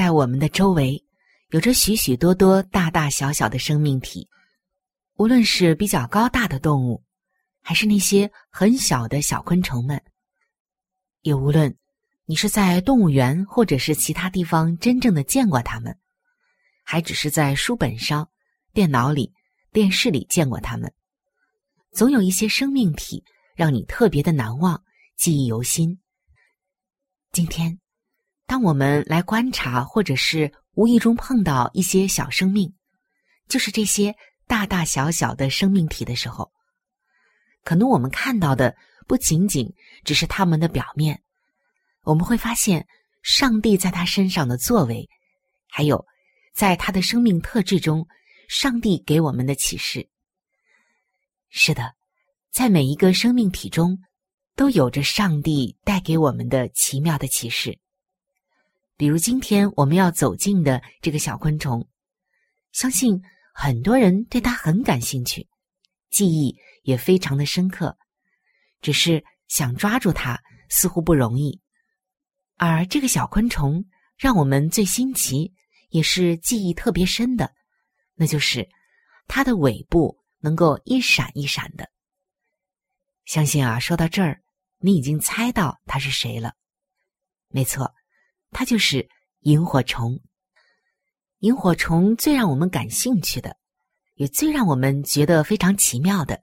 在我们的周围，有着许许多多大大小小的生命体，无论是比较高大的动物，还是那些很小的小昆虫们，也无论你是在动物园或者是其他地方真正的见过它们，还只是在书本上、电脑里、电视里见过它们，总有一些生命体让你特别的难忘、记忆犹新。今天。当我们来观察，或者是无意中碰到一些小生命，就是这些大大小小的生命体的时候，可能我们看到的不仅仅只是他们的表面，我们会发现上帝在他身上的作为，还有在他的生命特质中，上帝给我们的启示。是的，在每一个生命体中，都有着上帝带给我们的奇妙的启示。比如今天我们要走进的这个小昆虫，相信很多人对它很感兴趣，记忆也非常的深刻，只是想抓住它似乎不容易。而这个小昆虫让我们最新奇，也是记忆特别深的，那就是它的尾部能够一闪一闪的。相信啊，说到这儿，你已经猜到它是谁了，没错。它就是萤火虫。萤火虫最让我们感兴趣的，也最让我们觉得非常奇妙的，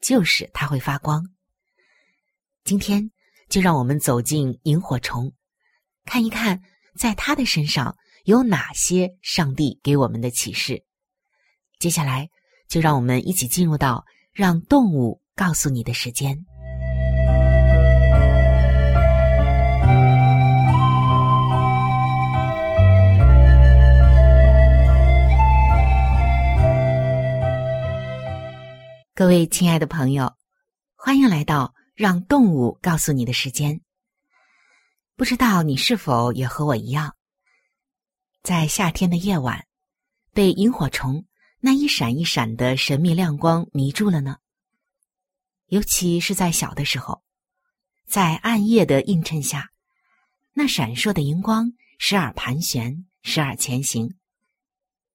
就是它会发光。今天就让我们走进萤火虫，看一看在它的身上有哪些上帝给我们的启示。接下来就让我们一起进入到让动物告诉你的时间。各位亲爱的朋友，欢迎来到让动物告诉你的时间。不知道你是否也和我一样，在夏天的夜晚，被萤火虫那一闪一闪的神秘亮光迷住了呢？尤其是在小的时候，在暗夜的映衬下，那闪烁的荧光时而盘旋，时而前行，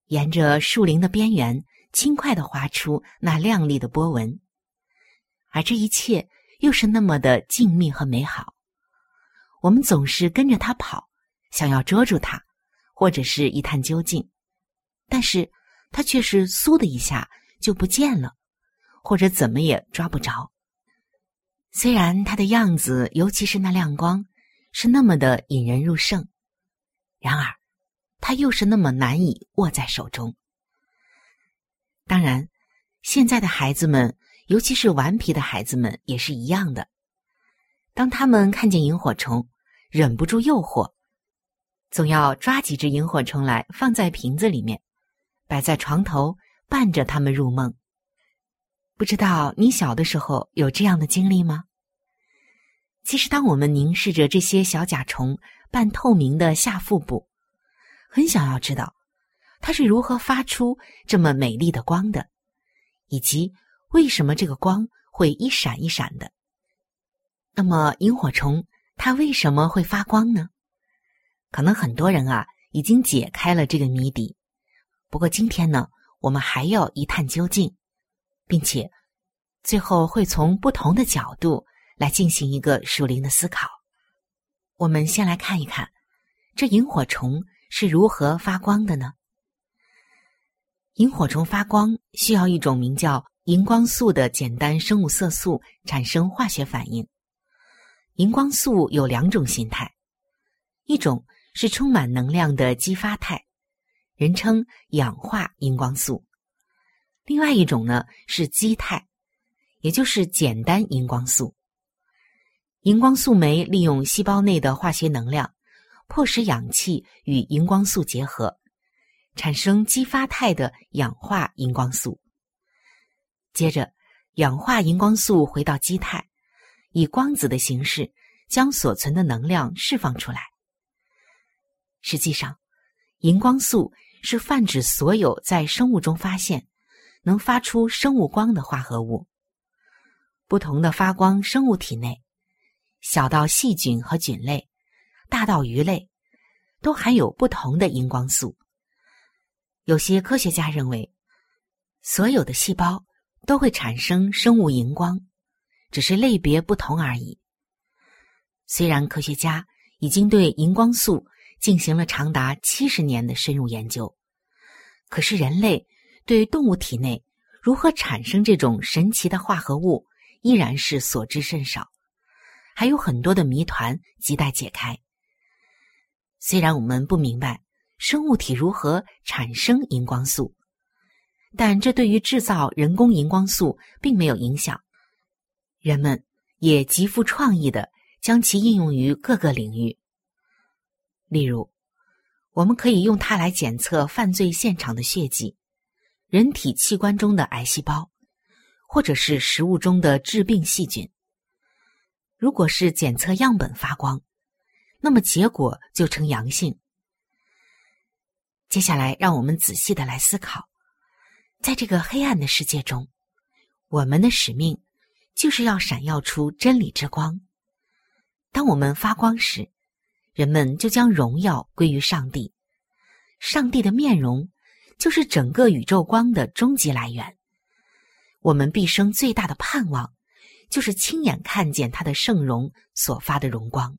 沿着树林的边缘。轻快的划出那亮丽的波纹，而这一切又是那么的静谧和美好。我们总是跟着它跑，想要捉住它，或者是一探究竟，但是它却是嗖的一下就不见了，或者怎么也抓不着。虽然它的样子，尤其是那亮光，是那么的引人入胜，然而它又是那么难以握在手中。当然，现在的孩子们，尤其是顽皮的孩子们，也是一样的。当他们看见萤火虫，忍不住诱惑，总要抓几只萤火虫来放在瓶子里面，摆在床头，伴着他们入梦。不知道你小的时候有这样的经历吗？其实，当我们凝视着这些小甲虫半透明的下腹部，很想要知道，它是如何发出这么美丽的光的，以及为什么这个光会一闪一闪的。那么，萤火虫它为什么会发光呢？可能很多人啊已经解开了这个谜底。不过今天呢，我们还要一探究竟，并且最后会从不同的角度来进行一个属灵的思考。我们先来看一看，这萤火虫是如何发光的呢？萤火虫发光需要一种名叫荧光素的简单生物色素产生化学反应。荧光素有两种形态，一种是充满能量的激发态，人称氧化荧光素；另外一种呢是基态，也就是简单荧光素。荧光素酶利用细胞内的化学能量，迫使氧气与荧光素结合。产生激发态的氧化荧光素，接着氧化荧光素回到基态，以光子的形式将所存的能量释放出来。实际上，荧光素是泛指所有在生物中发现能发出生物光的化合物。不同的发光生物体内，小到细菌和菌类，大到鱼类，都含有不同的荧光素。有些科学家认为，所有的细胞都会产生生物荧光，只是类别不同而已。虽然科学家已经对荧光素进行了长达七十年的深入研究，可是人类对动物体内如何产生这种神奇的化合物依然是所知甚少，还有很多的谜团亟待解开。虽然我们不明白。生物体如何产生荧光素？但这对于制造人工荧光素并没有影响。人们也极富创意的将其应用于各个领域。例如，我们可以用它来检测犯罪现场的血迹、人体器官中的癌细胞，或者是食物中的致病细菌。如果是检测样本发光，那么结果就呈阳性。接下来，让我们仔细的来思考，在这个黑暗的世界中，我们的使命就是要闪耀出真理之光。当我们发光时，人们就将荣耀归于上帝。上帝的面容就是整个宇宙光的终极来源。我们毕生最大的盼望，就是亲眼看见他的圣容所发的荣光。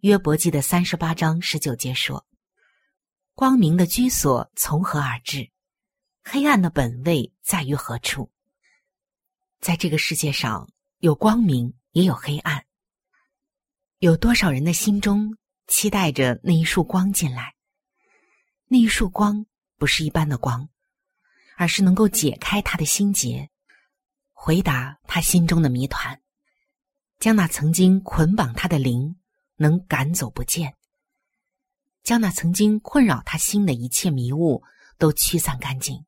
约伯记的三十八章十九节说。光明的居所从何而至？黑暗的本位在于何处？在这个世界上，有光明，也有黑暗。有多少人的心中期待着那一束光进来？那一束光不是一般的光，而是能够解开他的心结，回答他心中的谜团，将那曾经捆绑他的灵能赶走不见。将那曾经困扰他心的一切迷雾都驱散干净。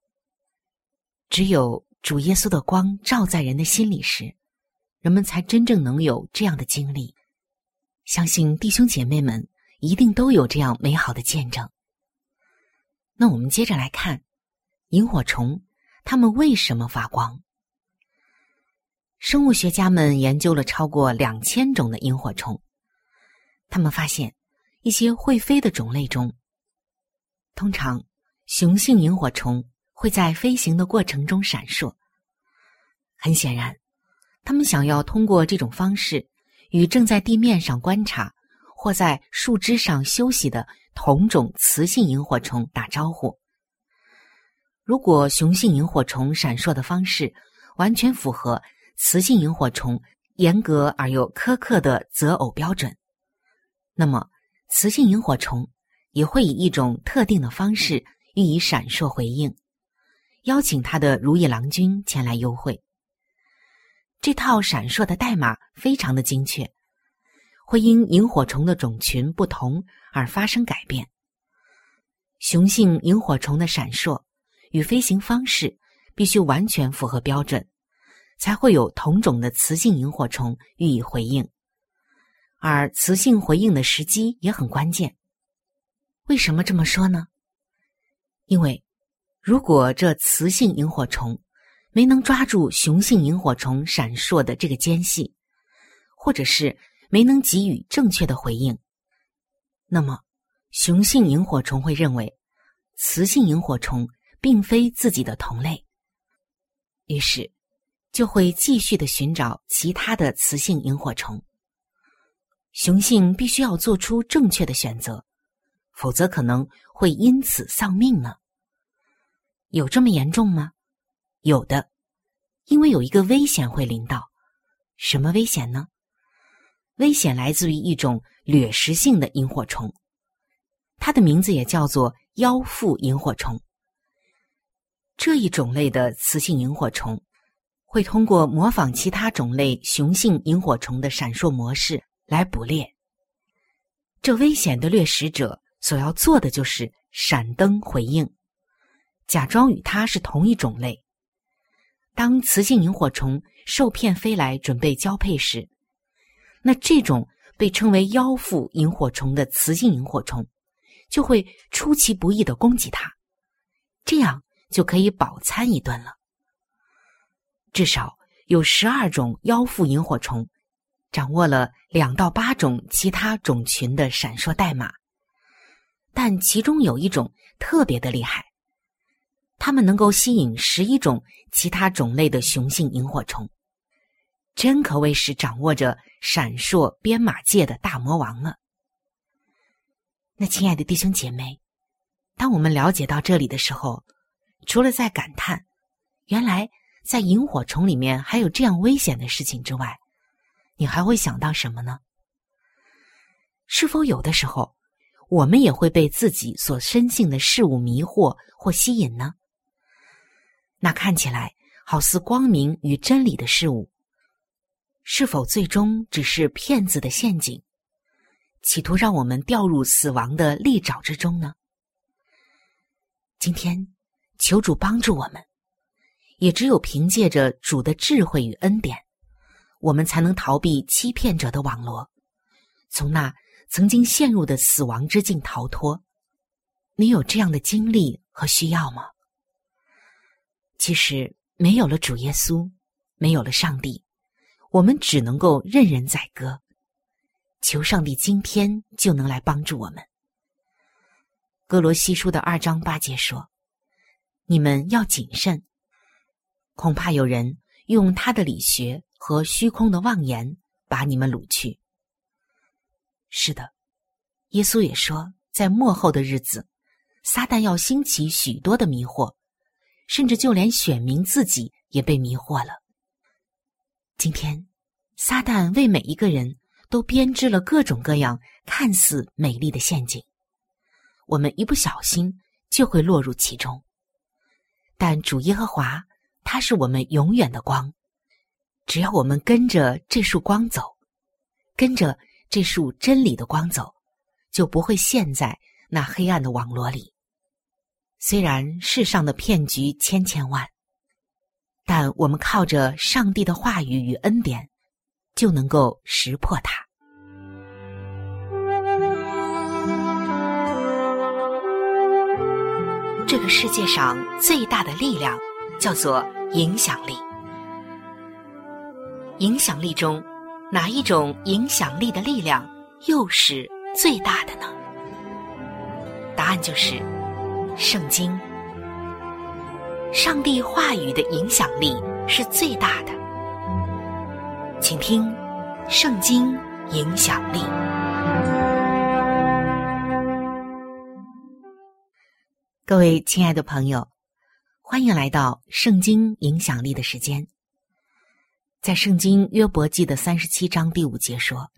只有主耶稣的光照在人的心里时，人们才真正能有这样的经历。相信弟兄姐妹们一定都有这样美好的见证。那我们接着来看，萤火虫它们为什么发光？生物学家们研究了超过两千种的萤火虫，他们发现。一些会飞的种类中，通常雄性萤火虫会在飞行的过程中闪烁。很显然，他们想要通过这种方式与正在地面上观察或在树枝上休息的同种雌性萤火虫打招呼。如果雄性萤火虫闪烁的方式完全符合雌性萤火虫严格而又苛刻的择偶标准，那么。雌性萤火虫也会以一种特定的方式予以闪烁回应，邀请它的如意郎君前来幽会。这套闪烁的代码非常的精确，会因萤火虫的种群不同而发生改变。雄性萤火虫的闪烁与飞行方式必须完全符合标准，才会有同种的雌性萤火虫予以回应。而雌性回应的时机也很关键。为什么这么说呢？因为如果这雌性萤火虫没能抓住雄性萤火虫闪烁的这个间隙，或者是没能给予正确的回应，那么雄性萤火虫会认为雌性萤火虫并非自己的同类，于是就会继续的寻找其他的雌性萤火虫。雄性必须要做出正确的选择，否则可能会因此丧命呢。有这么严重吗？有的，因为有一个危险会临到。什么危险呢？危险来自于一种掠食性的萤火虫，它的名字也叫做腰腹萤火虫。这一种类的雌性萤火虫会通过模仿其他种类雄性萤火虫的闪烁模式来捕猎。这危险的掠食者所要做的就是闪灯回应，假装与它是同一种类。当雌性萤火虫受骗飞来准备交配时，那这种被称为妖妇萤火虫的雌性萤火虫，就会出其不意的攻击它，这样就可以饱餐一顿了。至少有十二种妖妇萤火虫，掌握了两到八种其他种群的闪烁代码，但其中有一种特别的厉害，它们能够吸引十一种其他种类的雄性萤火虫。真可谓是掌握着闪烁编码界的大魔王了。那亲爱的弟兄姐妹，当我们了解到这里的时候，除了在感叹原来在萤火虫里面还有这样危险的事情之外，你还会想到什么呢？是否有的时候，我们也会被自己所深信的事物迷惑或吸引呢？那看起来好似光明与真理的事物。是否最终只是骗子的陷阱，企图让我们掉入死亡的利爪之中呢？今天，求主帮助我们，也只有凭借着主的智慧与恩典，我们才能逃避欺骗者的网罗，从那曾经陷入的死亡之境逃脱。你有这样的经历和需要吗？其实，没有了主耶稣，没有了上帝。我们只能够任人宰割，求上帝今天就能来帮助我们。哥罗西书的二章八节说：“你们要谨慎，恐怕有人用他的理学和虚空的妄言把你们掳去。”是的，耶稣也说，在末后的日子，撒旦要兴起许多的迷惑，甚至就连选民自己也被迷惑了。今天，撒旦为每一个人都编织了各种各样看似美丽的陷阱，我们一不小心就会落入其中。但主耶和华，他是我们永远的光，只要我们跟着这束光走，跟着这束真理的光走，就不会陷在那黑暗的网络里。虽然世上的骗局千千万。但我们靠着上帝的话语与恩典，就能够识破它。这个世界上最大的力量叫做影响力。影响力中，哪一种影响力的力量又是最大的呢？答案就是圣经。上帝话语的影响力是最大的，请听《圣经影响力》。各位亲爱的朋友，欢迎来到《圣经影响力》的时间。在《圣经约伯记》的三十七章第五节说：“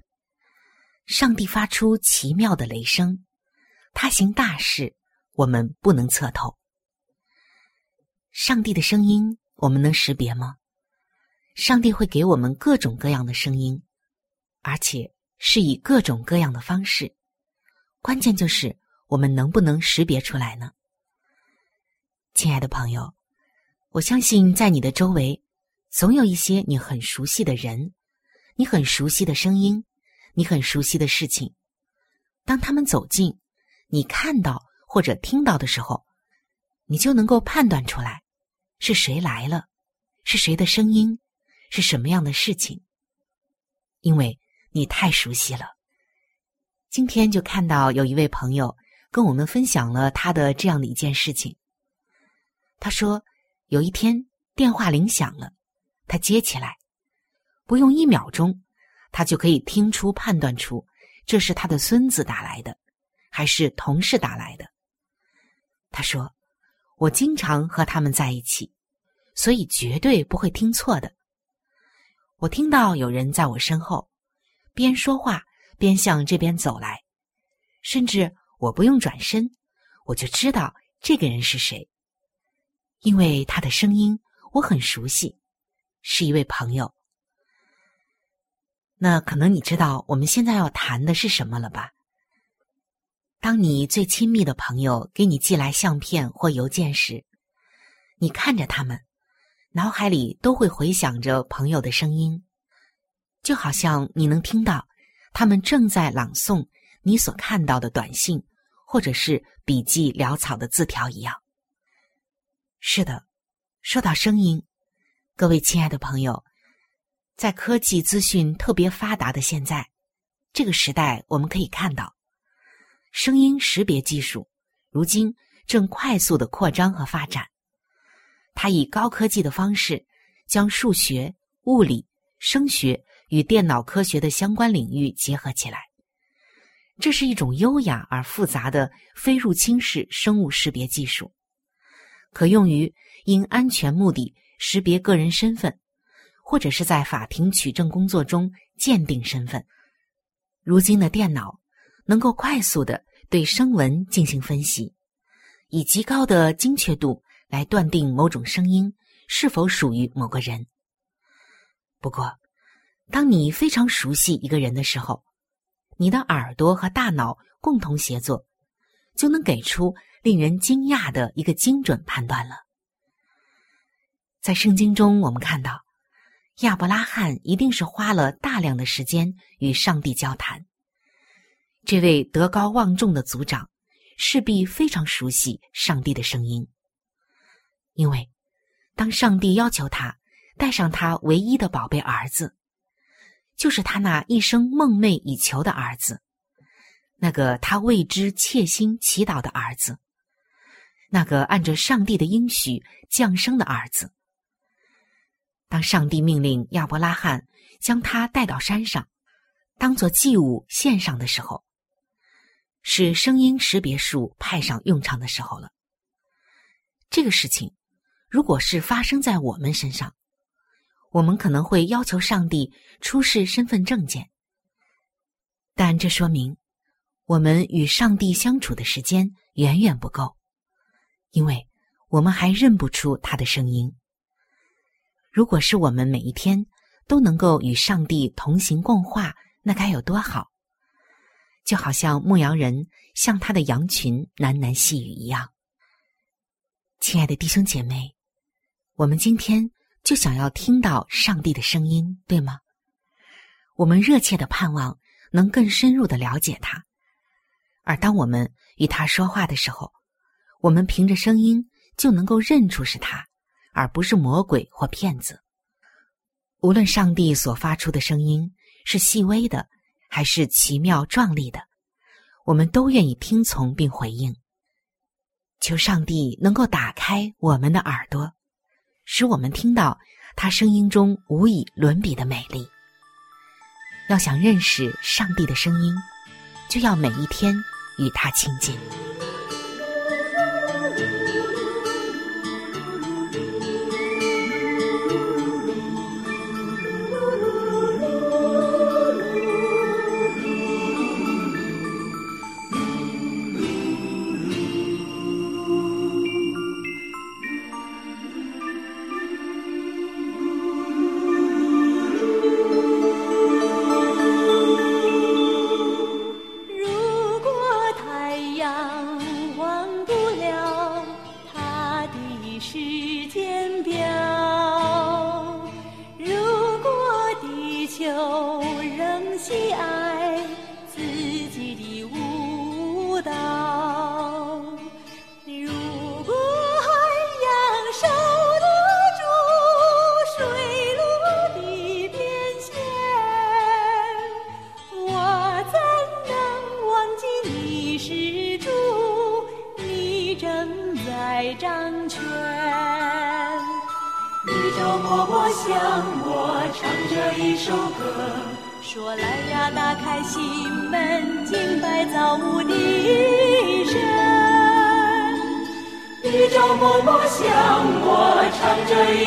上帝发出奇妙的雷声，他行大事，我们不能测透。”上帝的声音，我们能识别吗？上帝会给我们各种各样的声音，而且是以各种各样的方式。关键就是我们能不能识别出来呢？亲爱的朋友，我相信在你的周围，总有一些你很熟悉的人，你很熟悉的声音，你很熟悉的事情。当他们走近，你看到或者听到的时候。你就能够判断出来是谁来了，是谁的声音，是什么样的事情，因为你太熟悉了。今天就看到有一位朋友跟我们分享了他的这样的一件事情。他说，有一天电话铃响了，他接起来，不用一秒钟，他就可以听出、判断出这是他的孙子打来的，还是同事打来的。他说：“我经常和他们在一起，所以绝对不会听错的。我听到有人在我身后边说话。”边向这边走来，甚至我不用转身，我就知道这个人是谁，因为他的声音我很熟悉，是一位朋友。那可能你知道我们现在要谈的是什么了吧？当你最亲密的朋友给你寄来相片或邮件时，你看着他们，脑海里都会回响着朋友的声音，就好像你能听到。他们正在朗诵你所看到的短信，或者是笔记潦草的字条一样。是的，说到声音，各位亲爱的朋友，在科技资讯特别发达的现在这个时代，我们可以看到，声音识别技术如今正快速的扩张和发展。它以高科技的方式，将数学、物理、声学。与电脑科学的相关领域结合起来，这是一种优雅而复杂的非入侵式生物识别技术，可用于因安全目的识别个人身份，或者是在法庭取证工作中鉴定身份。如今的电脑能够快速的对声纹进行分析，以极高的精确度来断定某种声音是否属于某个人。不过，当你非常熟悉一个人的时候，你的耳朵和大脑共同协作，就能给出令人惊讶的一个精准判断了。在圣经中，我们看到亚伯拉罕一定是花了大量的时间与上帝交谈。这位德高望重的族长势必非常熟悉上帝的声音，因为当上帝要求他带上他唯一的宝贝儿子。就是他那一生梦寐以求的儿子，那个他为之切心祈祷的儿子，那个按着上帝的应许降生的儿子。当上帝命令亚伯拉罕将他带到山上，当做祭物献上的时候，是声音识别术派上用场的时候了。这个事情，如果是发生在我们身上，我们可能会要求上帝出示身份证件，但这说明我们与上帝相处的时间远远不够，因为我们还认不出他的声音。如果是我们每一天都能够与上帝同行共话，那该有多好！就好像牧羊人向他的羊群喃喃细语一样。亲爱的弟兄姐妹，我们今天。就想要听到上帝的声音，对吗？我们热切的盼望能更深入的了解他，而当我们与他说话的时候，我们凭着声音就能够认出是他，而不是魔鬼或骗子。无论上帝所发出的声音是细微的，还是奇妙壮丽的，我们都愿意听从并回应。求上帝能够打开我们的耳朵。使我们听到他声音中无以伦比的美丽。要想认识上帝的声音，就要每一天与他亲近。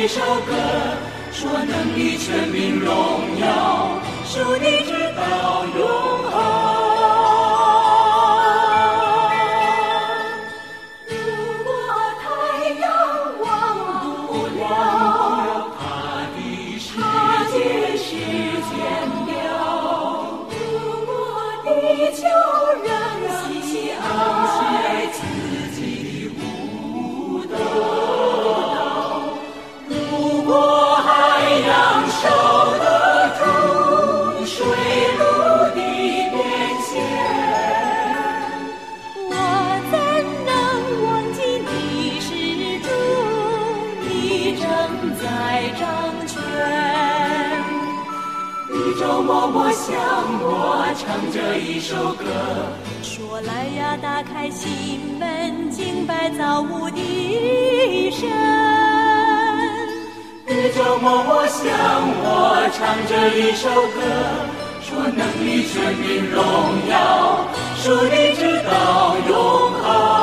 一首歌，向我唱着一首歌，说来呀，打开心门，敬拜造物的神。宇宙默默向我唱着一首歌，说能力、权柄、荣耀，属你直到永恒。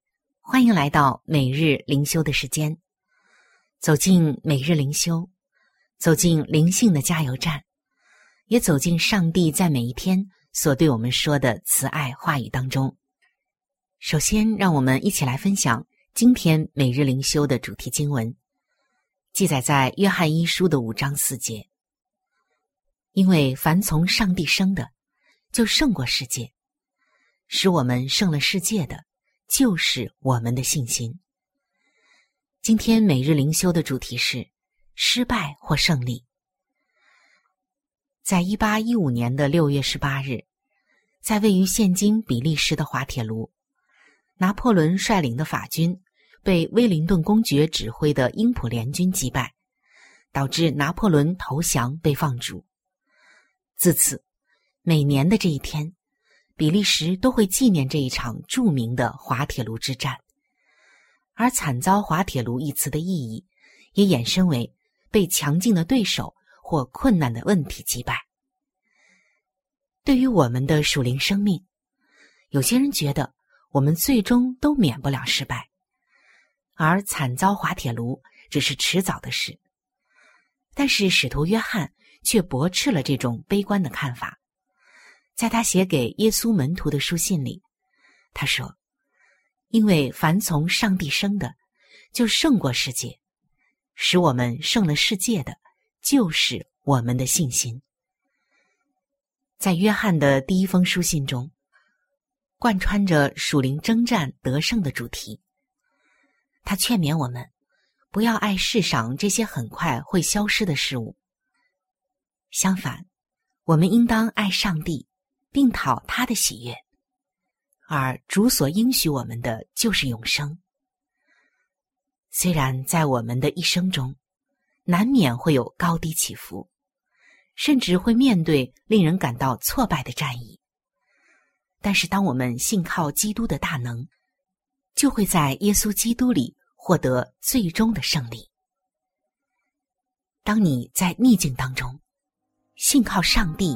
欢迎来到每日灵修的时间。走进每日灵修，走进灵性的加油站，也走进上帝在每一天所对我们说的慈爱话语当中。首先，让我们一起来分享今天每日灵修的主题经文，记载在约翰一书的五章四节。因为凡从上帝生的，就胜过世界。使我们胜了世界的，就是我们的信心。今天每日灵修的主题是失败或胜利。在一八一五年的六月十八日，在位于现今比利时的滑铁卢，拿破仑率领的法军被威灵顿公爵指挥的英普联军击败，导致拿破仑投降被放逐。自此，每年的这一天。比利时都会纪念这一场著名的滑铁卢之战，而惨遭滑铁卢一词的意义，也衍生为被强劲的对手或困难的问题击败。对于我们的属灵生命，有些人觉得我们最终都免不了失败，而惨遭滑铁卢只是迟早的事。但是使徒约翰却驳斥了这种悲观的看法。在他写给耶稣门徒的书信里，他说：“因为凡从上帝生的，就胜过世界；使我们胜了世界的，就是我们的信心。”在约翰的第一封书信中，贯穿着属灵征战得胜的主题。他劝勉我们，不要爱世上这些很快会消失的事物。相反，我们应当爱上帝，并讨他的喜悦。而主所应许我们的就是永生。虽然在我们的一生中，难免会有高低起伏。甚至会面对令人感到挫败的战役，但是当我们信靠基督的大能，就会在耶稣基督里获得最终的胜利。当你在逆境当中，信靠上帝，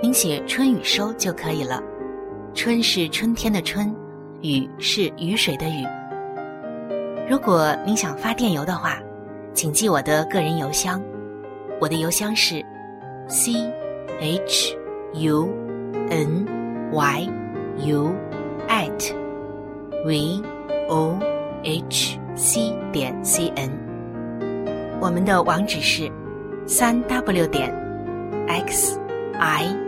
您写春雨收就可以了。春是春天的春，雨是雨水的雨。如果您想发电邮的话，请记我的个人邮箱。我的邮箱是 c h u n y u at v o h c 点 c n。我们的网址是三 w 点 x i